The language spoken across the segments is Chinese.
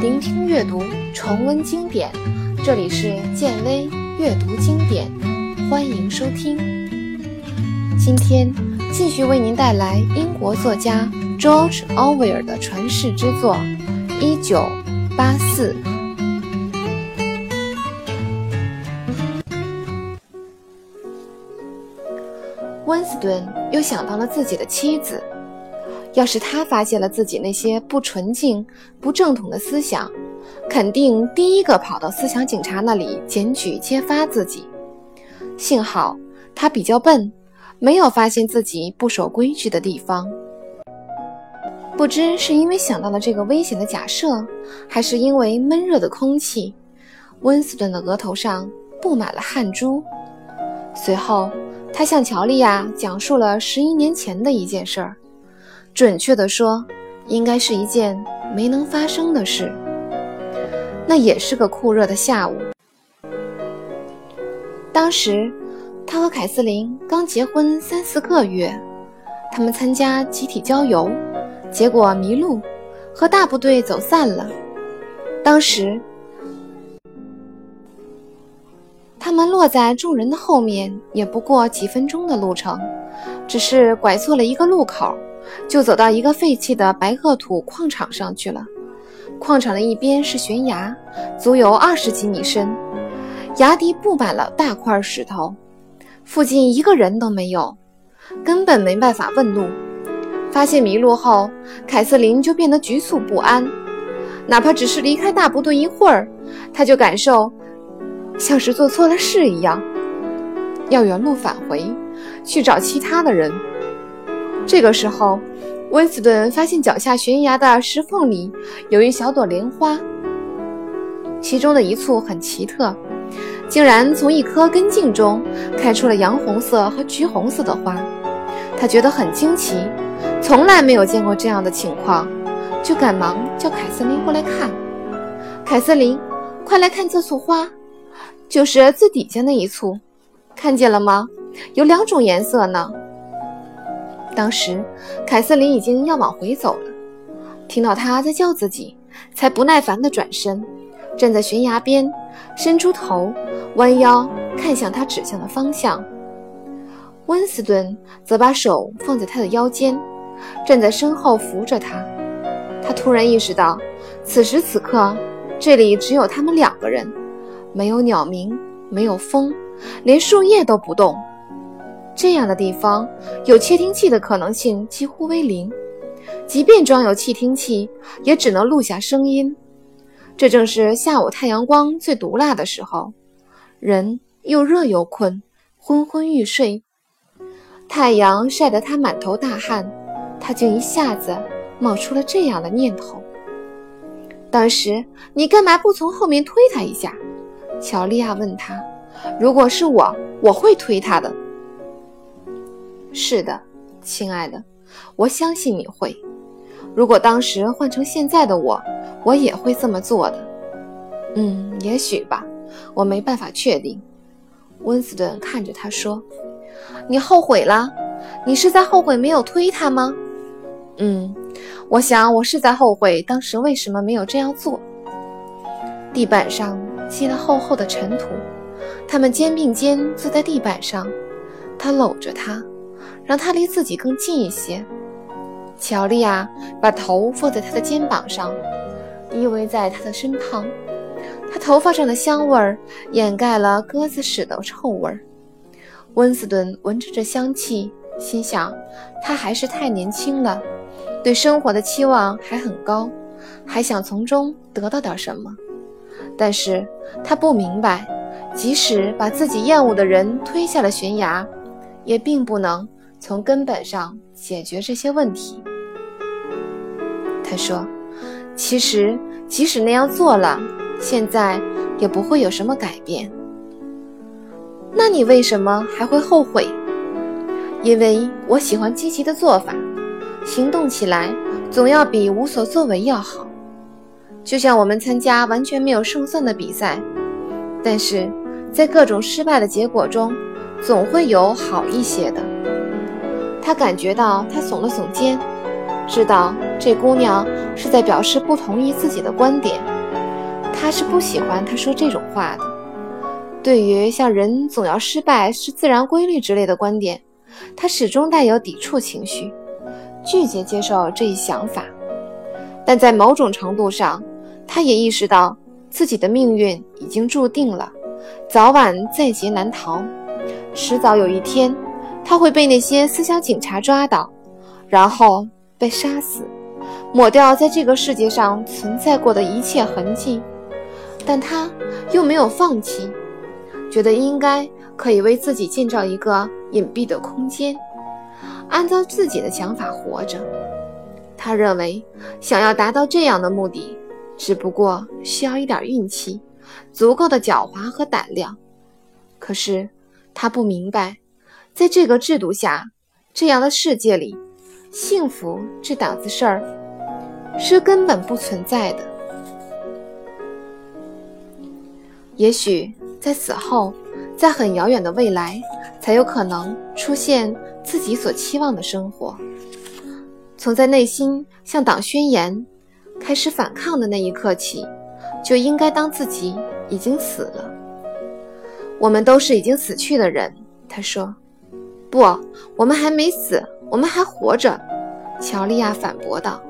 聆听阅读，重温经典。这里是建威阅读经典，欢迎收听。今天继续为您带来英国作家 George Orwell 的传世之作《一九八四》。温斯顿又想到了自己的妻子。要是他发现了自己那些不纯净、不正统的思想，肯定第一个跑到思想警察那里检举揭发自己。幸好他比较笨，没有发现自己不守规矩的地方。不知是因为想到了这个危险的假设，还是因为闷热的空气，温斯顿的额头上布满了汗珠。随后，他向乔丽亚讲述了十一年前的一件事儿。准确地说，应该是一件没能发生的事。那也是个酷热的下午。当时，他和凯瑟琳刚结婚三四个月，他们参加集体郊游，结果迷路，和大部队走散了。当时，他们落在众人的后面，也不过几分钟的路程，只是拐错了一个路口。就走到一个废弃的白垩土矿场上去了。矿场的一边是悬崖，足有二十几米深，崖底布满了大块石头，附近一个人都没有，根本没办法问路。发现迷路后，凯瑟琳就变得局促不安，哪怕只是离开大部队一会儿，她就感受像是做错了事一样，要原路返回，去找其他的人。这个时候，温斯顿发现脚下悬崖的石缝里有一小朵莲花，其中的一簇很奇特，竟然从一颗根茎中开出了洋红色和橘红色的花。他觉得很惊奇，从来没有见过这样的情况，就赶忙叫凯瑟琳过来看。凯瑟琳，快来看这簇花，就是最底下那一簇，看见了吗？有两种颜色呢。当时，凯瑟琳已经要往回走了，听到他在叫自己，才不耐烦地转身，站在悬崖边，伸出头，弯腰看向他指向的方向。温斯顿则把手放在他的腰间，站在身后扶着他。他突然意识到，此时此刻这里只有他们两个人，没有鸟鸣，没有风，连树叶都不动。这样的地方有窃听器的可能性几乎为零，即便装有窃听器，也只能录下声音。这正是下午太阳光最毒辣的时候，人又热又困，昏昏欲睡。太阳晒得他满头大汗，他竟一下子冒出了这样的念头。当时你干嘛不从后面推他一下？乔利亚问他。如果是我，我会推他的。是的，亲爱的，我相信你会。如果当时换成现在的我，我也会这么做的。嗯，也许吧，我没办法确定。温斯顿看着他说：“你后悔了？你是在后悔没有推他吗？”嗯，我想我是在后悔当时为什么没有这样做。地板上积了厚厚的尘土，他们肩并肩坐在地板上，他搂着她。让他离自己更近一些。乔丽亚把头放在他的肩膀上，依偎在他的身旁。他头发上的香味儿掩盖了鸽子屎的臭味儿。温斯顿闻着这香气，心想：他还是太年轻了，对生活的期望还很高，还想从中得到点什么。但是他不明白，即使把自己厌恶的人推下了悬崖，也并不能。从根本上解决这些问题，他说：“其实即使那样做了，现在也不会有什么改变。那你为什么还会后悔？因为我喜欢积极的做法，行动起来总要比无所作为要好。就像我们参加完全没有胜算的比赛，但是在各种失败的结果中，总会有好一些的。”他感觉到，他耸了耸肩。知道这姑娘是在表示不同意自己的观点，他是不喜欢她说这种话的。对于像人总要失败是自然规律之类的观点，他始终带有抵触情绪，拒绝接受这一想法。但在某种程度上，他也意识到自己的命运已经注定了，早晚在劫难逃，迟早有一天，他会被那些思想警察抓到，然后被杀死，抹掉在这个世界上存在过的一切痕迹。但他又没有放弃。觉得应该可以为自己建造一个隐蔽的空间，按照自己的想法活着。他认为，想要达到这样的目的，只不过需要一点运气，足够的狡猾和胆量。可是，他不明白，在这个制度下，这样的世界里，幸福这档子事儿是根本不存在的。也许。在死后，在很遥远的未来，才有可能出现自己所期望的生活。从在内心向党宣言、开始反抗的那一刻起，就应该当自己已经死了。我们都是已经死去的人，他说。不，我们还没死，我们还活着。乔利亚反驳道。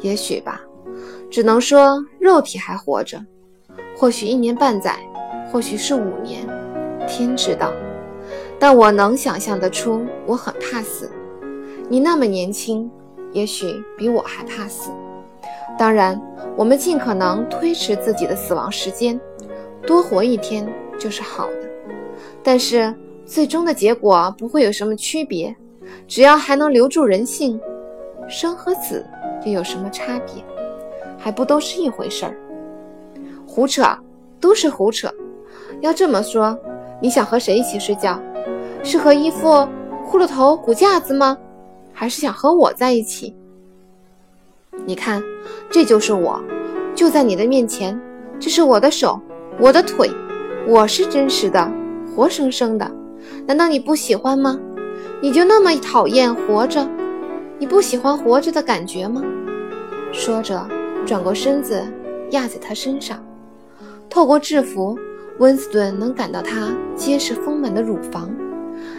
也许吧，只能说肉体还活着，或许一年半载。或许是五年，天知道。但我能想象得出，我很怕死。你那么年轻，也许比我还怕死。当然，我们尽可能推迟自己的死亡时间，多活一天就是好的。但是，最终的结果不会有什么区别，只要还能留住人性，生和死又有什么差别？还不都是一回事儿？胡扯，都是胡扯。要这么说，你想和谁一起睡觉？是和一副骷髅头骨架子吗？还是想和我在一起？你看，这就是我，就在你的面前。这是我的手，我的腿，我是真实的，活生生的。难道你不喜欢吗？你就那么讨厌活着？你不喜欢活着的感觉吗？说着，转过身子压在他身上，透过制服。温斯顿能感到她结实丰满的乳房，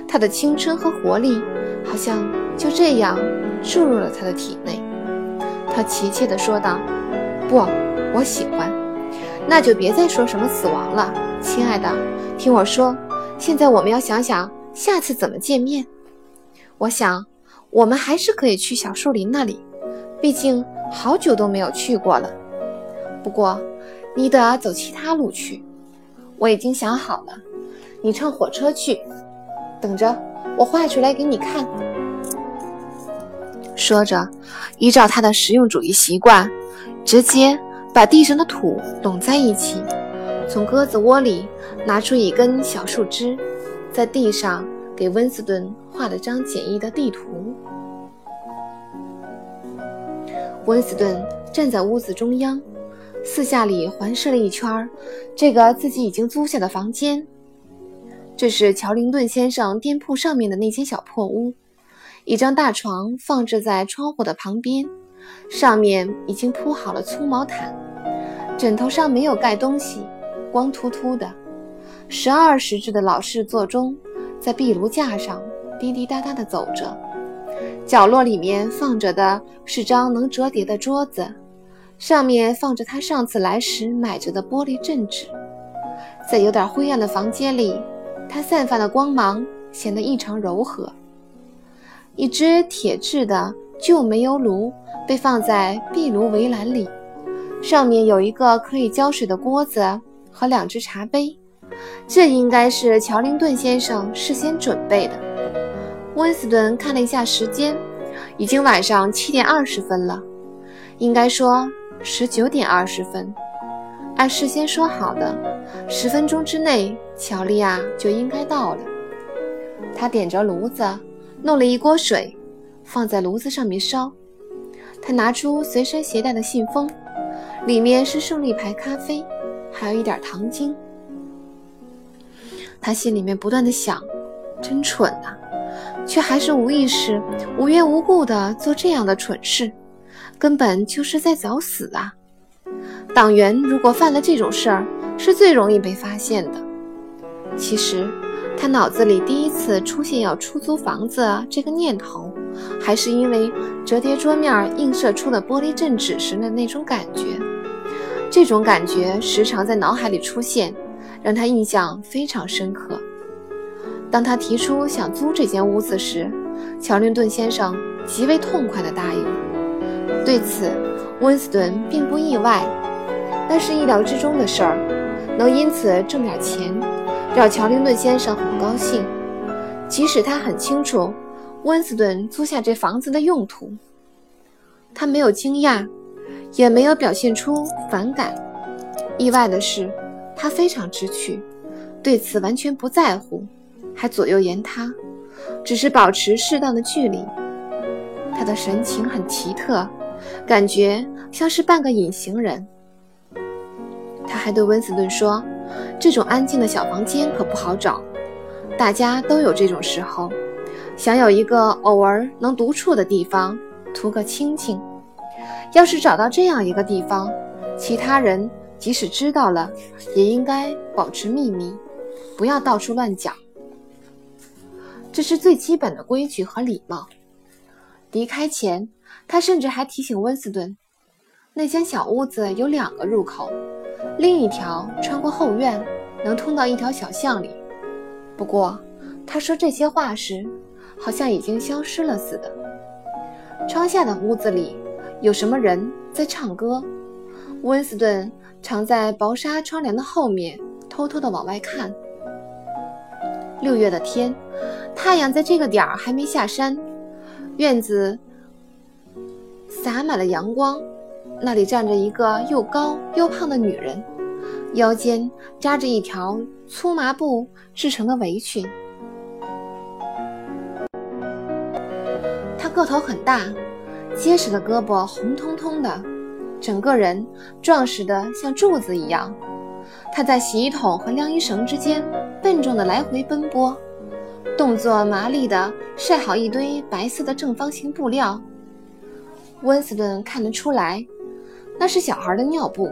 她的青春和活力好像就这样注入了他的体内。他急切地说道：“不，我喜欢。那就别再说什么死亡了，亲爱的。听我说，现在我们要想想下次怎么见面。我想，我们还是可以去小树林那里，毕竟好久都没有去过了。不过，你得走其他路去。”我已经想好了，你乘火车去，等着我画出来给你看。说着，依照他的实用主义习惯，直接把地上的土拢在一起，从鸽子窝里拿出一根小树枝，在地上给温斯顿画了张简易的地图。温斯顿站在屋子中央。四下里环视了一圈，这个自己已经租下的房间，这是乔林顿先生店铺上面的那间小破屋。一张大床放置在窗户的旁边，上面已经铺好了粗毛毯，枕头上没有盖东西，光秃秃的。十二时制的老式座钟在壁炉架上滴滴答答地走着，角落里面放着的是张能折叠的桌子。上面放着他上次来时买着的玻璃镇纸，在有点灰暗的房间里，它散发的光芒显得异常柔和。一只铁制的旧煤油炉被放在壁炉围栏里，上面有一个可以浇水的锅子和两只茶杯，这应该是乔林顿先生事先准备的。温斯顿看了一下时间，已经晚上七点二十分了，应该说。十九点二十分，按事先说好的，十分钟之内，乔利亚就应该到了。他点着炉子，弄了一锅水，放在炉子上面烧。他拿出随身携带的信封，里面是胜利牌咖啡，还有一点糖精。他心里面不断的想：真蠢呐！却还是无意识、无缘无故的做这样的蠢事，根本就是在找死啊！党员如果犯了这种事儿，是最容易被发现的。其实，他脑子里第一次出现要出租房子这个念头，还是因为折叠桌面映射出的玻璃阵纸时的那种感觉。这种感觉时常在脑海里出现，让他印象非常深刻。当他提出想租这间屋子时，乔林顿先生极为痛快地答应。对此，温斯顿并不意外，那是意料之中的事儿。能因此挣点钱，让乔林顿先生很高兴。即使他很清楚温斯顿租下这房子的用途，他没有惊讶，也没有表现出反感。意外的是，他非常知趣，对此完全不在乎。还左右言他，只是保持适当的距离。他的神情很奇特，感觉像是半个隐形人。他还对温斯顿说：“这种安静的小房间可不好找，大家都有这种时候，想有一个偶尔能独处的地方，图个清静。要是找到这样一个地方，其他人即使知道了，也应该保持秘密，不要到处乱讲。”这是最基本的规矩和礼貌。离开前，他甚至还提醒温斯顿，那间小屋子有两个入口，另一条穿过后院，能通到一条小巷里。不过，他说这些话时，好像已经消失了似的。窗下的屋子里有什么人在唱歌？温斯顿常在薄纱窗帘的后面偷偷地往外看。六月的天。太阳在这个点儿还没下山，院子洒满了阳光。那里站着一个又高又胖的女人，腰间扎着一条粗麻布制成的围裙。她个头很大，结实的胳膊红彤彤的，整个人壮实的像柱子一样。他在洗衣桶和晾衣绳之间笨重的来回奔波。动作麻利地晒好一堆白色的正方形布料，温斯顿看得出来，那是小孩的尿布。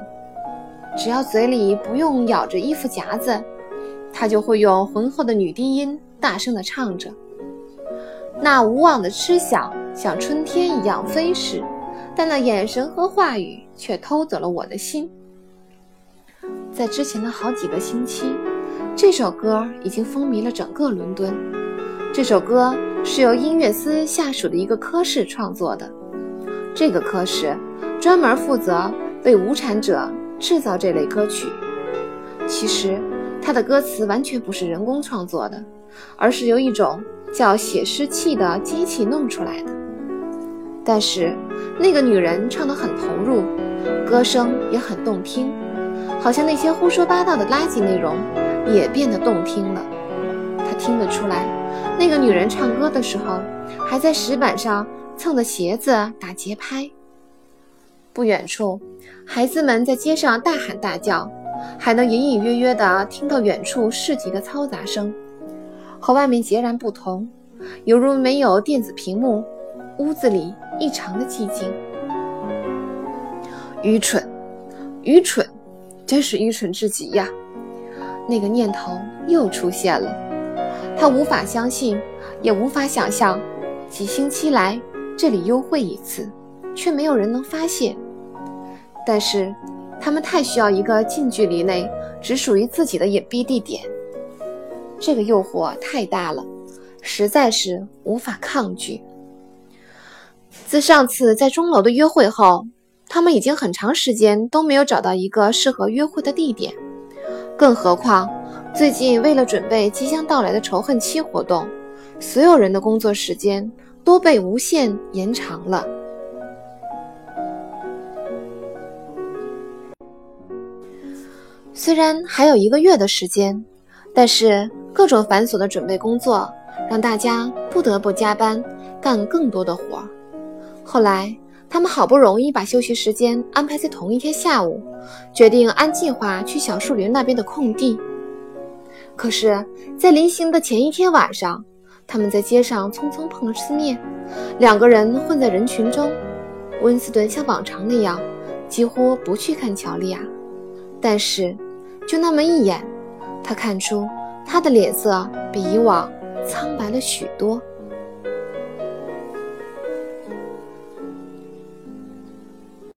只要嘴里不用咬着衣服夹子，他就会用浑厚的女低音大声地唱着。那无望的痴想像春天一样飞逝，但那眼神和话语却偷走了我的心。在之前的好几个星期。这首歌已经风靡了整个伦敦。这首歌是由音乐司下属的一个科室创作的。这个科室专门负责为无产者制造这类歌曲。其实，它的歌词完全不是人工创作的，而是由一种叫写诗器的机器弄出来的。但是，那个女人唱得很投入，歌声也很动听，好像那些胡说八道的垃圾内容。也变得动听了。他听得出来，那个女人唱歌的时候，还在石板上蹭着鞋子打节拍。不远处，孩子们在街上大喊大叫，还能隐隐约约地听到远处市集的嘈杂声，和外面截然不同，犹如没有电子屏幕，屋子里异常的寂静。愚蠢，愚蠢，真是愚蠢至极呀！那个念头又出现了，他无法相信，也无法想象，几星期来这里幽会一次，却没有人能发现。但是，他们太需要一个近距离内只属于自己的隐蔽地点。这个诱惑太大了，实在是无法抗拒。自上次在钟楼的约会后，他们已经很长时间都没有找到一个适合约会的地点。更何况，最近为了准备即将到来的仇恨期活动，所有人的工作时间都被无限延长了。虽然还有一个月的时间，但是各种繁琐的准备工作让大家不得不加班干更多的活儿。后来他们好不容易把休息时间安排在同一天下午决定按计划去小树林那边的空地。可是在临行的前一天晚上他们在街上匆匆碰了次面两个人混在人群中温斯顿像往常那样几乎不去看乔利亚。但是就那么一眼他看出他的脸色比以往苍白了许多。